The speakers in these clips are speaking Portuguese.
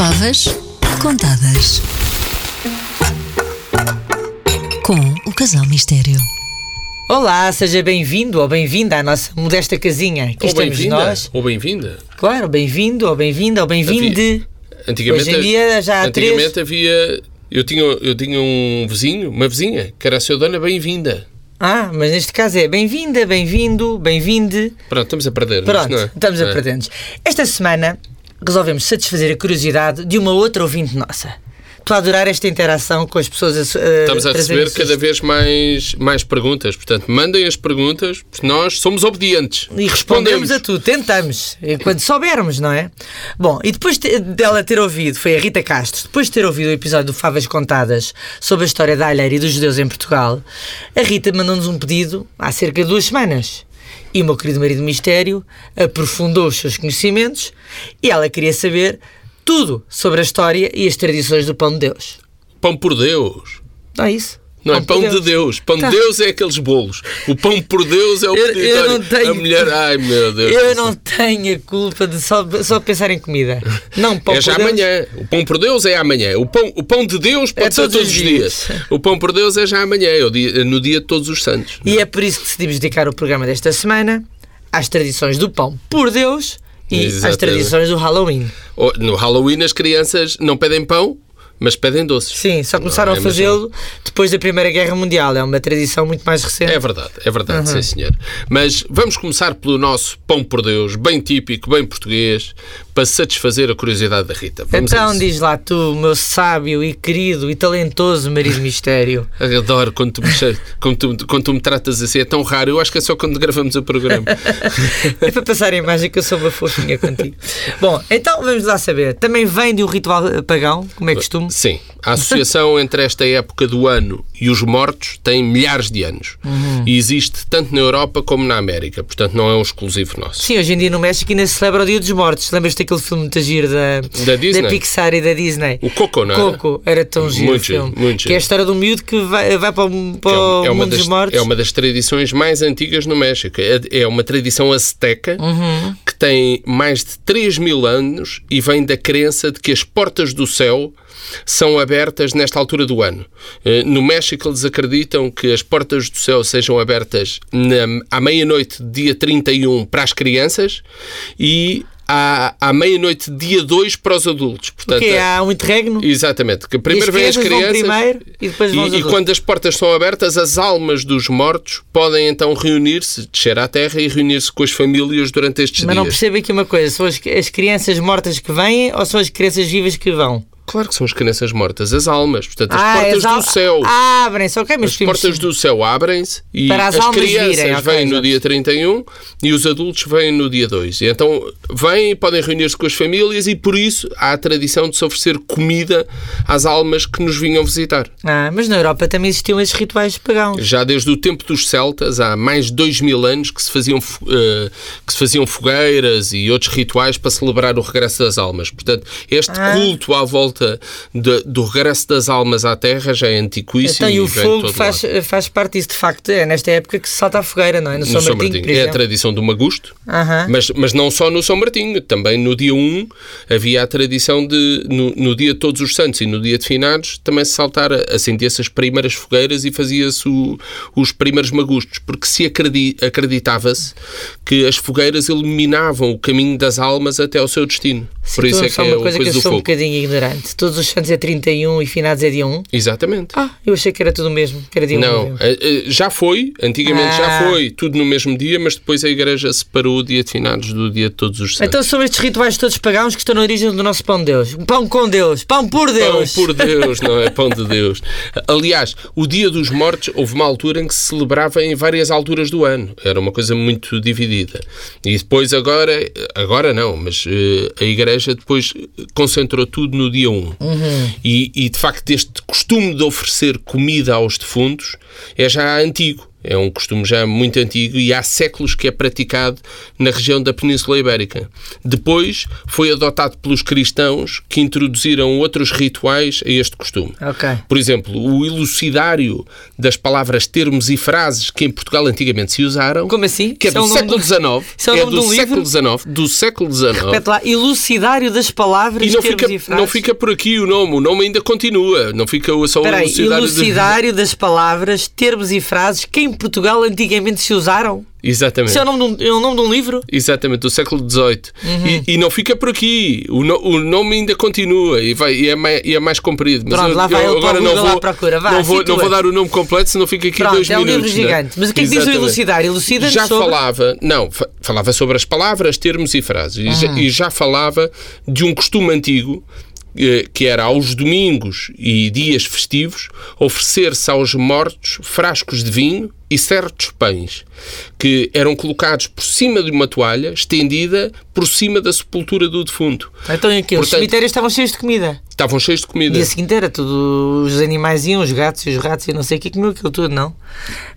Favas contadas. Com o Casal Mistério. Olá, seja bem-vindo ou bem-vinda à nossa modesta casinha. Aqui Ou estamos bem-vinda. nós. Ou bem-vinda. Claro, bem-vindo ou bem-vinda ou bem-vinde. Antigamente, Hoje em dia já há antigamente havia. Eu tinha, eu tinha um vizinho, uma vizinha, que era a sua dona bem-vinda. Ah, mas neste caso é bem-vinda, bem-vindo, bem-vinde. Pronto, estamos a perder. Pronto, não é? estamos a É. perder-nos. Esta semana resolvemos satisfazer a curiosidade de uma outra ouvinte nossa. Estou a adorar esta interação com as pessoas a, Estamos a receber cada vez mais, mais perguntas. Portanto, mandem as perguntas, porque nós somos obedientes. E respondemos a tudo, tentamos, eh, quando soubermos, não é? Bom, e depois dela ter ouvido, foi a Rita Castro, depois de ter ouvido o episódio do Favas Contadas sobre a história da alheira e dos judeus em Portugal, a Rita mandou-nos um pedido há cerca de duas semanas. E o meu querido marido Mistério aprofundou os seus conhecimentos e ela queria saber tudo sobre a história e as tradições do Pão de Deus. Pão por Deus. Não é isso? Não é por pão de Deus. Pão Tá. de Deus é aqueles bolos. O pão por Deus é o Eu- eu não tenho- A mulher, ai meu Deus. Eu não tenho a culpa de só, só pensar em comida. Não, pão é já por Deus. amanhã. O pão por Deus é amanhã. O pão, o pão de Deus pode É ser todos todos os dias. dias. O pão por Deus é já amanhã, é dia- no dia de todos os santos. E é por isso que decidimos dedicar o programa desta semana às tradições do pão por Deus e às Exatamente. tradições do Halloween. Oh, No Halloween as crianças não pedem pão, mas pedem doces. Sim, só começaram é a fazê-lo depois da Primeira Guerra Mundial. É uma tradição muito mais recente. É verdade, é verdade, Uhum. sim senhor. Mas vamos começar pelo nosso pão por Deus, bem típico, bem português, para satisfazer a curiosidade da Rita. Vamos então diz lá tu, meu sábio e querido e talentoso marido mistério. Adoro quando tu, me, quando, tu, quando tu me tratas assim, é tão raro. Eu acho que é só quando gravamos o programa. É para passar a imagem que eu sou uma fofinha contigo. Bom, então vamos lá saber. Também vem de um ritual pagão, como é costume? Sim, a associação entre esta época do ano e os mortos tem milhares de anos. Uhum. E existe tanto na Europa como na América, portanto não é um exclusivo nosso. Sim, hoje em dia no México ainda se celebra o Dia dos Mortos. Lembras-te daquele filme muito giro da, Da Disney? Pixar e da Disney? O Coco, não é? Coco, era tão giro Muito filme. giro, muito Que é a história de um miúdo que vai, vai para o, para o é, uma mundo das, dos mortos. é uma das tradições mais antigas no México. É, é uma tradição azteca Uhum. Tem mais de 3 mil anos e vem da crença de que as portas do céu são abertas nesta altura do ano. Eh, No México, eles acreditam que as portas do céu sejam abertas na- à meia-noite, dia 31, para as crianças e à, à meia-noite, dia 2, para os adultos. Portanto, Porque há um interregno Exatamente, que primeiro vêm as crianças primeiro e depois vão e, e quando as portas estão abertas, as almas dos mortos podem então reunir-se, descer à terra e reunir-se com as famílias durante estes Mas não dias. percebo aqui uma coisa, são as, as crianças mortas que vêm ou são as crianças vivas que vão? Claro que são as crianças mortas, as almas, portanto, as ah, portas as do céu. Abrem-se, ok, mas As portas do céu abrem-se e Para as as, crianças virem, ok, vêm no dia 31 e os adultos vêm no dia 2. E então vêm e podem reunir-se com as famílias e por isso há a tradição de se oferecer comida às almas que nos vinham visitar. Ah, mas na Europa também existiam esses rituais pagãos. Já desde o tempo dos celtas, há mais de dois mil anos, que se faziam, eh, que se faziam fogueiras e outros rituais para celebrar o regresso das almas. Portanto, este Ah. culto à volta de- do regresso das almas à Terra já é antiquíssimo. Então, e o fogo faz, lado. faz parte disso, de facto. É nesta época que se salta a fogueira, não é? No, No São São Martinho, Martinho. É a tradição do Magusto, Aham. mas, mas não só no São Martinho, também no dia 1 havia a tradição de, no, no dia de Todos os Santos e no dia de Finados, também se saltar, acendia-se as primeiras fogueiras e fazia-se os primeiros magustos, porque se acredi- acreditava-se que as fogueiras iluminavam o caminho das almas até ao seu destino. Por isso é que uma é a coisa que eu sou um fogo. bocadinho ignorante. Todos os santos é 31 e finados é dia 1. Exatamente. Ah, eu achei que era tudo o mesmo, que era dia 1. Não, eh, eh, já foi, antigamente já Ah. foi, tudo no mesmo dia, mas depois a Igreja separou o dia de finados do dia de todos os santos. Então são estes rituais todos pagãos que estão na origem do nosso pão de Deus. Pão com Deus, pão por Pão Deus. por Deus, não é? Pão de Deus. Aliás, o Dia dos Mortos houve uma altura em que se celebrava em várias alturas do ano. Era uma coisa muito dividida. E depois agora, agora não, mas eh, a Igreja depois concentrou tudo no dia 1. E, e de facto este costume de oferecer comida aos defuntos é já antigo. É um costume já muito antigo e há séculos que é praticado na região da Península Ibérica. Depois foi adotado pelos cristãos que introduziram outros rituais a este costume. Ok. Por exemplo, o elucidário das palavras, termos e frases que em Portugal antigamente se usaram. Como assim? Que é do século XIX. É é do século? XIX. Do século XIX. Repete lá, elucidário das palavras, E não termos fica, e frases. não fica por aqui o nome, o nome ainda continua. Não fica só o elucidário. elucidário das palavras, termos e frases que em Portugal antigamente se usaram. Exatamente. Isso é o nome de um, é o nome de um livro? Exatamente, do século XVIII. Uhum. E, e não fica por aqui. O, no- o nome ainda continua e, vai, e, é, mais, e é mais comprido. Mas Pronto, eu, lá vai eu agora não vou, procura. Vá, não, vou, não vou dar o nome completo, senão fica aqui Pronto, dois é um livro minutos. não gigante. Mas o que é que diz o elucidário? Elucida-nos Já sobre- falava, não, fa- falava sobre as palavras, termos e frases. E, já, e já falava de um costume antigo que era aos domingos e dias festivos oferecer-se aos mortos frascos de vinho e certos pães que eram colocados por cima de uma toalha estendida por cima da sepultura do defunto. Então aqui, os Portanto- cemitérios estavam cheios de comida. Estavam cheios de comida. Dia seguinte era tudo, os animais iam, os gatos e os ratos e não sei o que, comeu aquilo tudo, não.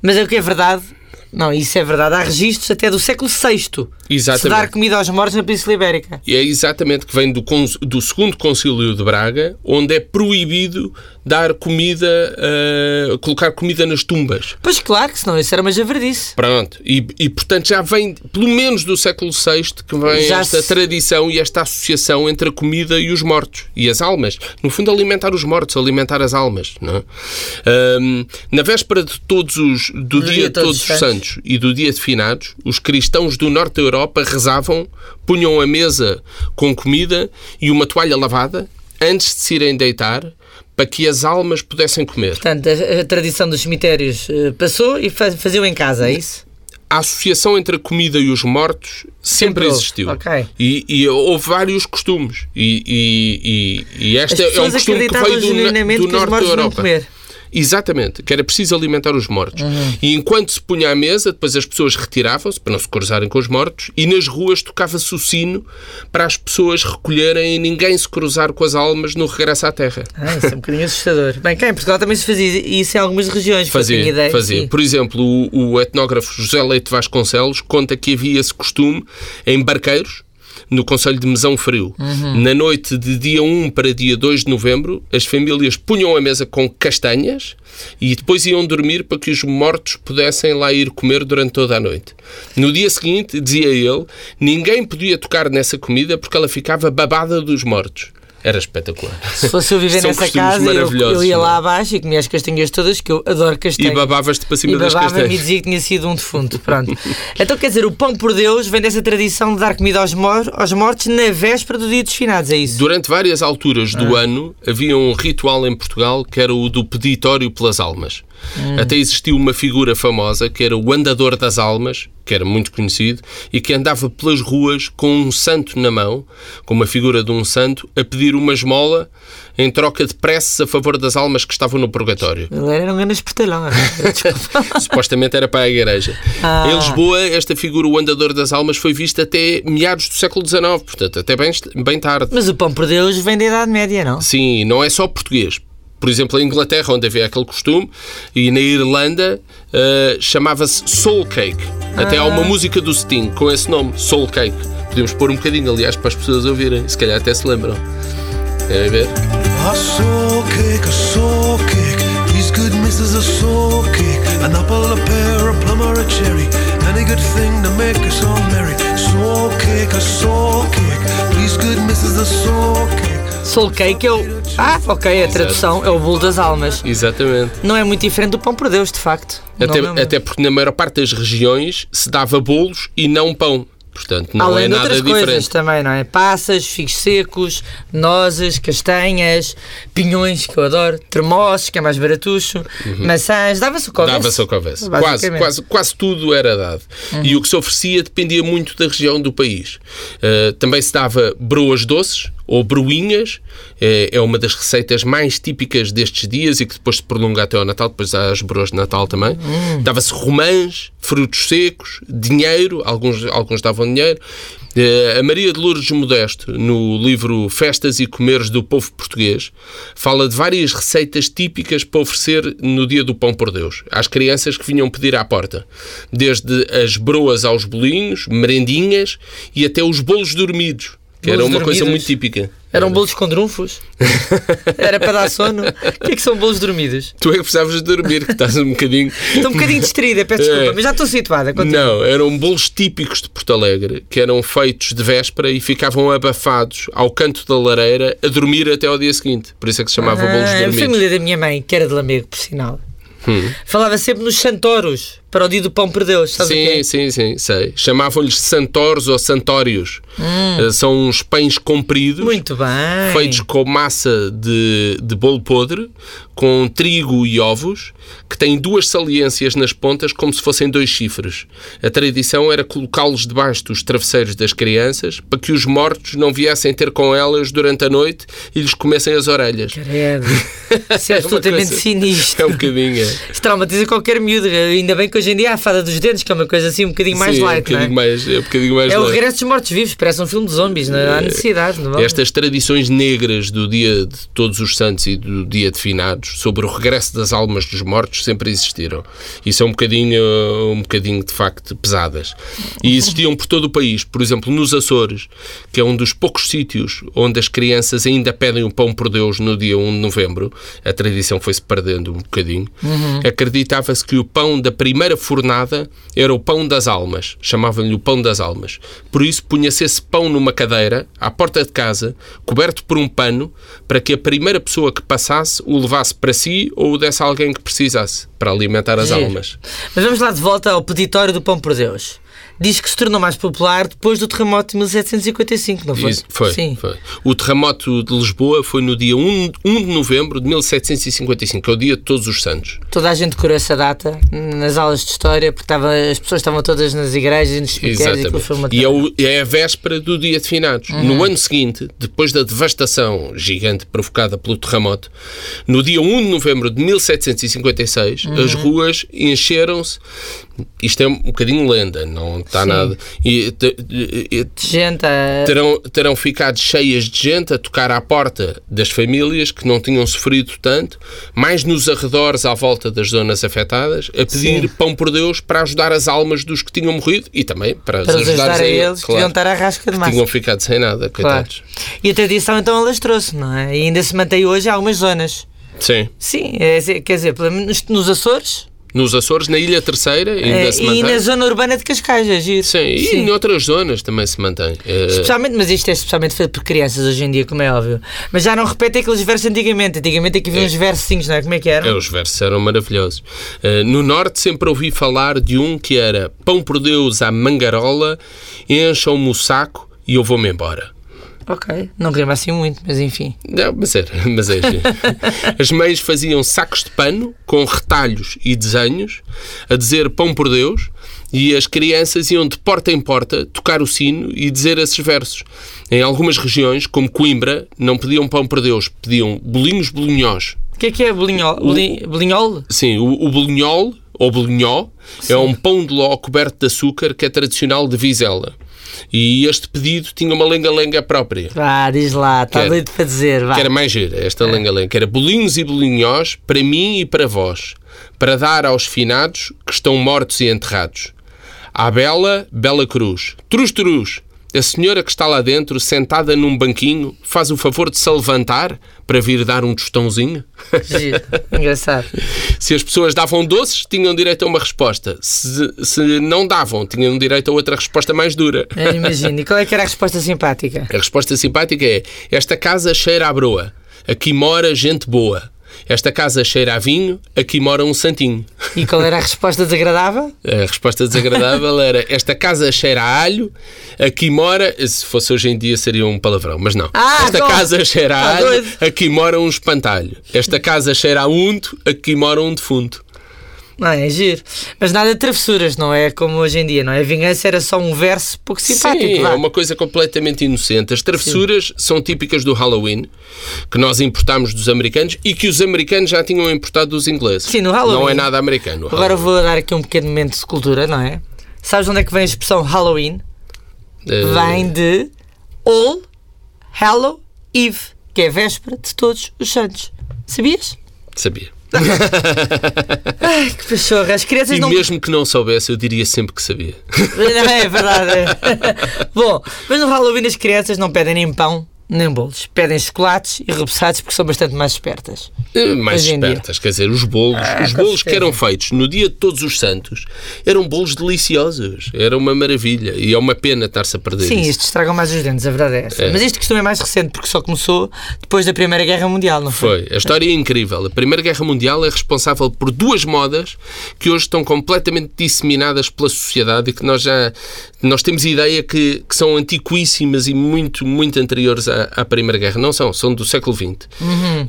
Mas é o que é verdade, não, isso é verdade, há registros até do século VI. Se Exatamente. dar comida aos mortos na Península Ibérica. E é exatamente que vem do, do segundo concílio de Braga, onde é proibido dar comida, eh, colocar comida nas tumbas. Pois claro que senão isso era uma javardice. Pronto, e, e, portanto já vem, pelo menos do século VI, que vem Já esta se- tradição e esta associação entre a comida e os mortos e as almas. No fundo, alimentar os mortos, alimentar as almas. Não é? Ahm, na véspera de todos os, do dia, de Todos os Santos e do dia de Finados, os cristãos do norte da Europa rezavam, punham a mesa com comida e uma toalha lavada antes de se irem deitar para que as almas pudessem comer. Portanto, a, a tradição dos cemitérios eh, passou e fa- faziam em casa, é isso? a associação entre a comida e os mortos sempre, Sempre existiu. ok. E, e houve vários costumes. E, e, e, este é um costume que veio do, do que os norte da Europa. Exatamente, que era preciso alimentar os mortos. Uhum. E enquanto se punha à mesa, depois as pessoas retiravam-se para não se cruzarem com os mortos e nas ruas tocava-se o sino para as pessoas recolherem e ninguém se cruzar com as almas no regresso à terra. Ah, isso é um bocadinho assustador. Bem, cá em Portugal também se fazia isso em algumas regiões. Fazia, ideia, fazia. sim. Por exemplo, o, o etnógrafo José Leite Vasconcelos conta que havia esse costume em barqueiros, no Conselho de Mesão Frio. Uhum. Na noite de dia 1 para dia 2 de novembro, as famílias punham a mesa com castanhas e depois iam dormir para que os mortos pudessem lá ir comer durante toda a noite. No dia seguinte, dizia ele, ninguém podia tocar nessa comida porque ela ficava babada dos mortos. Era espetacular. Se fosse eu viver São nessa casa, eu, eu ia é? lá abaixo e comia as castanhas todas, que eu adoro E castanhas. babavas-te para cima E das babava-me e castanhas. dizia que tinha sido um defunto. Pronto. então quer dizer, o pão por Deus vem dessa tradição de dar comida aos, mor aos mortos na véspera do dia dos finados, é isso? Durante várias alturas do ano havia um ritual em Portugal que era o do peditório pelas almas. Até existiu uma figura famosa que era o andador das almas, que era muito conhecido, e que andava pelas ruas com um santo na mão, com uma figura de um santo, a pedir uma esmola em troca de preces a favor das almas que estavam no purgatório. Ele era um grande. Desculpa. Supostamente era para a igreja. Ah. Em Lisboa, esta figura, o andador das almas, foi vista até meados do século XIX, portanto, até bem, bem tarde. Mas o pão por Deus vem da Idade Média, não? Sim, não é só português. Por exemplo, em Inglaterra, onde havia aquele costume, e na Irlanda eh, chamava-se Soul Cake. Até há uma música do Sting com esse nome, Soul Cake. Podemos pôr um bocadinho, aliás, para as pessoas ouvirem, se calhar até se lembram. Querem ver? A soul cake, a soul cake. Please, good missus, a soul cake. An apple, a pear, a plum, or a cherry. Any good thing to make us all merry. Soul cake, a soul cake. Please, good missus, a soul cake. Soul Cake é o. Ah, ok, a tradução é o bolo das almas. Exatamente. Não é muito diferente do pão por Deus, de facto. Até, Não é até porque na maior parte das regiões se dava bolos e não pão. Portanto, não Além é de outras diferente. coisas também, não é? Passas, figos secos, nozes, castanhas, pinhões, que eu adoro, termossos, que é mais baratucho, maçãs, dava-se o que houvesse. Uhum. Dava-se o que houvesse. Quase, quase, quase tudo era dado. E o que se oferecia dependia muito da região do país. Uh, também se dava broas doces ou bruinhas, é, é uma das receitas mais típicas destes dias e que depois se prolonga até ao Natal, depois há as broas de Natal também. Dava-se romãs, frutos secos, dinheiro, alguns, alguns davam dinheiro. Eh, A Maria de Lourdes Modesto, no livro Festas e Comeres do Povo Português, fala de várias receitas típicas para oferecer no dia do Pão por Deus, às crianças que vinham pedir à porta. Desde as broas aos bolinhos, merendinhas e até os bolos dormidos, que era Bolos uma coisa dormidos? muito típica. Eram bolos com drunfos? Era para dar sono? O que é que são bolos dormidos? Tu é que precisavas de dormir, que estás um bocadinho. Estou um bocadinho distraída, peço desculpa, É. mas já estou situada. continua. Não, eram bolos típicos de Porto Alegre, que eram feitos de véspera e ficavam abafados ao canto da lareira a dormir até ao dia seguinte. Por isso é que se chamava bolos Ah, a dormidos. família da minha mãe, que era de Lamego, por sinal, Hum. falava sempre nos santoros para o dia do pão por Deus. Sabes o que é? Sim, sim, sim, sei. Chamavam-lhes santoros ou santórios. Eh, São uns pães compridos. Hum. Muito bem. Feitos com massa de, de bolo podre, com trigo e ovos, que têm duas saliências nas pontas, como se fossem dois chifres. A tradição era colocá-los debaixo dos travesseiros das crianças, para que os mortos não viessem ter com elas durante a noite e lhes comessem as orelhas. Credo. Isso é uma absolutamente coisa- sinistro. É um bocadinho. é. Isso traumatiza qualquer miúdo. Ainda bem que hoje em dia há a fada dos dentes, que é uma coisa assim um bocadinho mais Sim, é um light, não é? bocadinho mais, é um bocadinho mais É o light. regresso dos mortos-vivos, parece um filme de zombies, não há necessidade, não vale? Estas tradições negras do dia de Todos os Santos e do dia de Finados sobre o regresso das almas dos mortos sempre existiram. E são um bocadinho, um bocadinho de facto pesadas. E existiam por todo o país. Por exemplo, nos Açores, que é um dos poucos sítios onde as crianças ainda pedem o pão por Deus no dia 1 de novembro, a tradição foi-se perdendo um bocadinho. Acreditava-se que o pão da primeira fornada era o pão das almas. Chamavam-lhe o pão das almas. Por isso, punha-se esse pão numa cadeira, à porta de casa, coberto por um pano, para que a primeira pessoa que passasse o levasse para si ou o desse a alguém que precisasse, para alimentar as Giro. almas. Mas vamos lá de volta ao peditório do pão por Deus. Diz que se tornou mais popular depois do terremoto de 1755, não foi? Isso, foi, Sim. foi. O terremoto de Lisboa foi no dia 1, 1 de novembro de 1755, que é o dia de Todos os Santos. Toda a gente decorou essa data nas aulas de história, porque estava, as pessoas estavam todas nas igrejas e nos cemitérios e aquilo foi uma E é, o- é a véspera do dia de finados. Uhum. No ano seguinte, depois da devastação gigante provocada pelo terremoto, no dia 1 de novembro de 1756, Uhum. as ruas encheram-se. Isto é um bocadinho lenda, não está nada. E, te- e- gente a... terão, terão ficado cheias de gente a tocar à porta das famílias que não tinham sofrido tanto, mais nos arredores à volta das zonas afetadas, a pedir Sim. pão por Deus para ajudar as almas dos que tinham morrido e também para, para ajudar ajudar a eles, que deviam estar à rasca de massa. tinham ficado sem nada, Claro. coitados. E a tradição então alastrou-se, não é? E ainda se mantém hoje em algumas zonas. Sim. Sim, é, quer dizer, pelo menos nos Açores Nos Açores, na Ilha Terceira, ainda é, se e mantém. na zona urbana de Cascais, é giro. Sim, e em outras zonas também se mantém. Eh, Especialmente, mas isto é especialmente feito por crianças hoje em dia, como é óbvio. Mas já não repete aqueles versos antigamente. Antigamente aqui havia uns versinhos, não é? Como é que É, eram? os versos eram maravilhosos. Eh, no Norte sempre ouvi falar de um que era Pão por Deus à mangarola, encham-me o saco e eu vou-me embora. Ok, não rima assim muito, mas enfim. Não, mas era, mas é giro. As mães faziam sacos de pano com retalhos e desenhos a dizer pão por Deus e as crianças iam de porta em porta tocar o sino e dizer esses versos. Em algumas regiões, como Coimbra, não pediam pão por Deus, pediam bolinhos bolinhós. O que é que é bolinhol? Boli- Bolinhol? Sim, o, o bolinhol, ou bolinhó, é um pão de ló coberto de açúcar que é tradicional de Vizela. E este pedido tinha uma lenga-lenga própria. Vá, diz lá, está doido para dizer, vá. Que era mais gira, esta lenga-lenga. Que era bolinhos e bolinhós para mim e para vós, para dar aos finados que estão mortos e enterrados. À bela, bela cruz. Truz, truz. A senhora que está lá dentro, sentada num banquinho, faz o favor de se levantar para vir dar um tostãozinho? Giro, engraçado. Se as pessoas davam doces, tinham direito a uma resposta. Se, se não davam, tinham direito a outra resposta mais dura. Eu imagino. E qual é que era a resposta simpática? A resposta simpática é: Esta casa cheira a broa, aqui mora gente boa. Esta casa cheira a vinho, aqui mora um santinho. E qual era a resposta desagradável? A resposta desagradável era: Esta casa cheira a alho, aqui mora. Se fosse hoje em dia seria um palavrão, mas não. Ah, Esta casa cheira a Tá alho, doido. aqui mora um espantalho. Esta casa cheira a unto, aqui mora um defunto. Não é? Giro. Mas nada de travessuras, não é como hoje em dia, não é? A vingança era só um verso pouco simpático. Sim, é uma coisa completamente inocente. As travessuras são típicas do Halloween, que nós importámos dos americanos e que os americanos já tinham importado dos ingleses. Sim, no Halloween. Não é nada americano. Agora vou dar aqui um pequeno momento de cultura, não é? Sabes onde é que vem a expressão Halloween? Eh, Vem de All Hallow Eve, que é véspera de todos os santos. Sabias? Sabia. Ai, que pachorra. As crianças E não. mesmo que não soubesse, eu diria sempre que sabia. Não, é verdade. Bom, mas no Halloween as crianças não pedem nem pão nem bolos. Pedem chocolates e repousados porque são bastante mais espertas. Eh, Mais espertas, quer dizer, os bolos, Ah, os bolos que eram feitos no dia de Todos os Santos eram bolos deliciosos, era uma maravilha e é uma pena estar-se a perder Sim, isso. isto estragam mais os dentes, a verdade é essa. É. Mas isto costume é mais recente porque só começou depois da Primeira Guerra Mundial, não foi? Foi. A história é incrível. A Primeira Guerra Mundial é responsável por duas modas que hoje estão completamente disseminadas pela sociedade e que nós já nós temos ideia que, que são antiquíssimas e muito, muito anteriores à, à Primeira Guerra. Não são, são do século XX.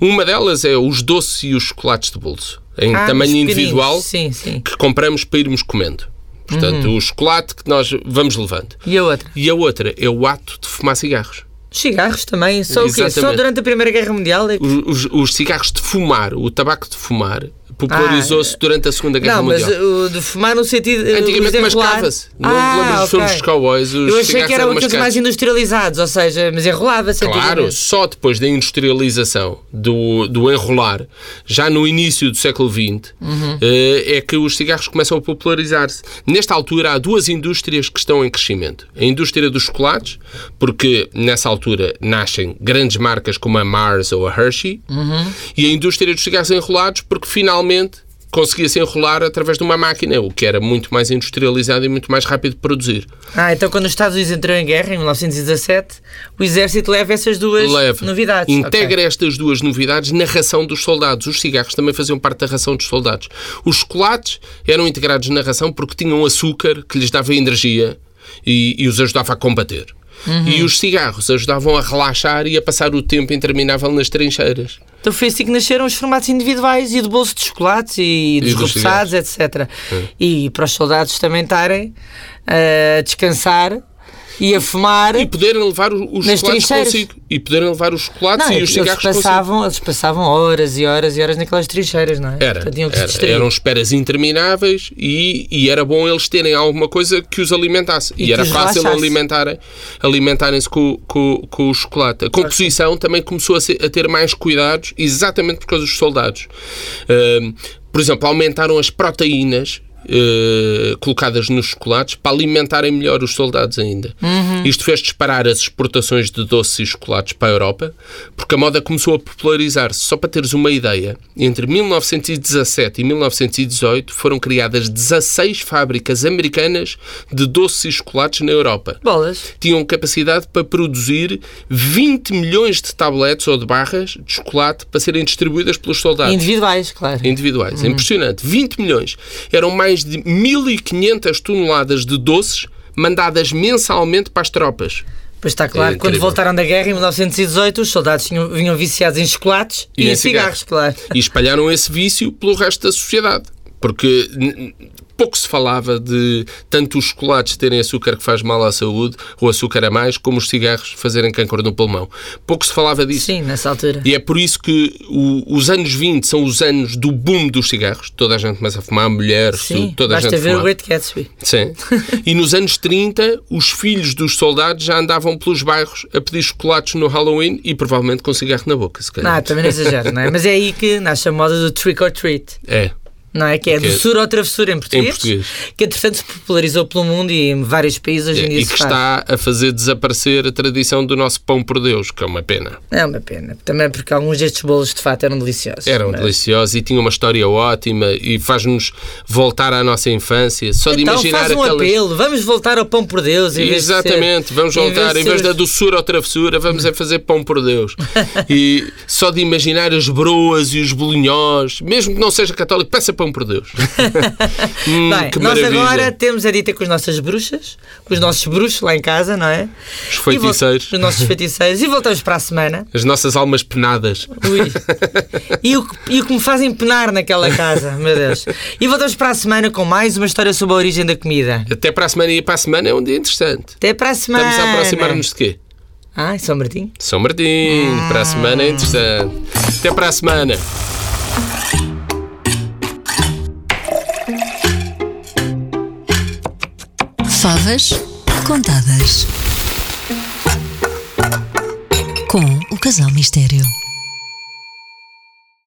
Uma delas é os doces e os chocolates de bolso, em Ah, tamanho individual, Sim, sim. que compramos para irmos comendo. Portanto, o chocolate que nós vamos levando. E a outra? E a outra é o ato de fumar cigarros. Os cigarros também. Só o quê? Só durante a Primeira Guerra Mundial é que... Os, os- os cigarros de fumar, o tabaco de fumar, popularizou-se durante a Segunda Guerra Ah, Não, mas Mundial. o de fumar no sentido. uh, Antigamente mascava-se. Não Ah, dos ok. filmes dos cowboys? Os Eu achei que eram aqueles mais industrializados, ou seja, mas enrolava-se. Claro, só depois da industrialização, do, do enrolar, já no início do século XX, Uhum. eh, é que os cigarros começam a popularizar-se. Nesta altura, há duas indústrias que estão em crescimento. A indústria dos chocolates, porque nessa altura nascem grandes marcas como a Mars ou a Hershey, Uhum. e a indústria dos cigarros enrolados, porque finalmente conseguia-se enrolar através de uma máquina, o que era muito mais industrializado e muito mais rápido de produzir. Ah, então quando os Estados Unidos entrou em guerra, em 1917, o exército leva essas duas Leva. novidades. Integra Ok. estas duas novidades na ração dos soldados. Os cigarros também faziam parte da ração dos soldados. Os chocolates eram integrados na ração porque tinham açúcar que lhes dava energia e, e os ajudava a combater. Uhum. E os cigarros ajudavam a relaxar e a passar o tempo interminável nas trincheiras. Então foi assim que nasceram os formatos individuais e do bolso de chocolates e dos dos repousados, etc. E para os soldados também estarem a descansar e a fumar. E poderem levar os, Nas chocolates trincheiras. consigo. E poderem levar os chocolates Não, e os eles cigarros consigo. passavam, eles passavam horas e horas e horas naquelas trincheiras, não é? Era, Portanto, era. eram esperas intermináveis e, e era bom eles terem alguma coisa que os alimentasse. E, E era fácil relaxasse. alimentarem, alimentarem-se com, com, com o chocolate. A composição também começou a, ser- a ter mais cuidados, exatamente por causa dos soldados. Por exemplo, aumentaram as proteínas. Eh, colocadas nos chocolates para alimentarem melhor os soldados ainda. Isto fez disparar as exportações de doces e chocolates para a Europa, porque a moda começou a popularizar-se. Só para teres uma ideia, entre 1917 e 1918 foram criadas 16 fábricas americanas de doces e chocolates na Europa. Bolas. Tinham capacidade para produzir 20 milhões de tabletes ou de barras de chocolate para serem distribuídas pelos soldados Individuais, claro. individuais. Impressionante. 20 milhões. Eram mais de 1.500 toneladas de doces mandadas mensalmente para as tropas. Pois está claro, É quando voltaram da guerra em 1918, os soldados vinham viciados em chocolates e, em cigarros, claro. E espalharam esse vício pelo resto da sociedade. Porque pouco se falava de tanto os chocolates terem açúcar que faz mal à saúde, ou açúcar a mais, como os cigarros fazerem câncer no pulmão. Pouco se falava disso. Sim, nessa altura. E é por isso que o- os anos 20 são os anos do boom dos cigarros. Toda a gente começa a fumar, mulheres, Sim, tudo, toda a basta gente ver o. Great Gatsby. Sim. E nos anos 30, os filhos dos soldados já andavam pelos bairros a pedir chocolates no Halloween e provavelmente com cigarro na boca, se calhar. Não, também não exagero, não é? Mas é aí que nasce a moda do trick or treat. É. Não é? Que é Que é- doçura ou travessura em português. Em português. Que entretanto se popularizou pelo mundo e em vários países hoje em dia E que faz. está a fazer desaparecer a tradição do nosso pão por Deus, que é uma pena. É uma pena. Também porque alguns destes bolos de fato eram deliciosos. Eram Mas- deliciosos e tinham uma história ótima e faz-nos voltar à nossa infância. Só de Então imaginar faz um aquelas. apelo, vamos voltar ao pão por Deus. De ser- Exatamente, vamos em vez voltar, de em vez ser da doçura ou travessura, vamos é fazer pão por Deus. E só de imaginar as broas e os bolinhós, mesmo que não seja católico, peça para pão por Deus. Hum, Bem, nós maravilha. agora temos a dita com as nossas bruxas, com os nossos bruxos lá em casa, não é? Os feiticeiros. Os nossos feiticeiros. E voltamos para a semana. As nossas almas penadas. Ui. E o, que- e o que me fazem penar naquela casa, meu Deus. E voltamos para a semana com mais uma história sobre a origem da comida. Até para a semana e para a semana é um dia interessante. Até para a semana. Estamos a aproximar-nos de quê? Ai, São Martim. São Martim. Para a semana é interessante. Até para a semana. Favas contadas. Com o Casal Mistério.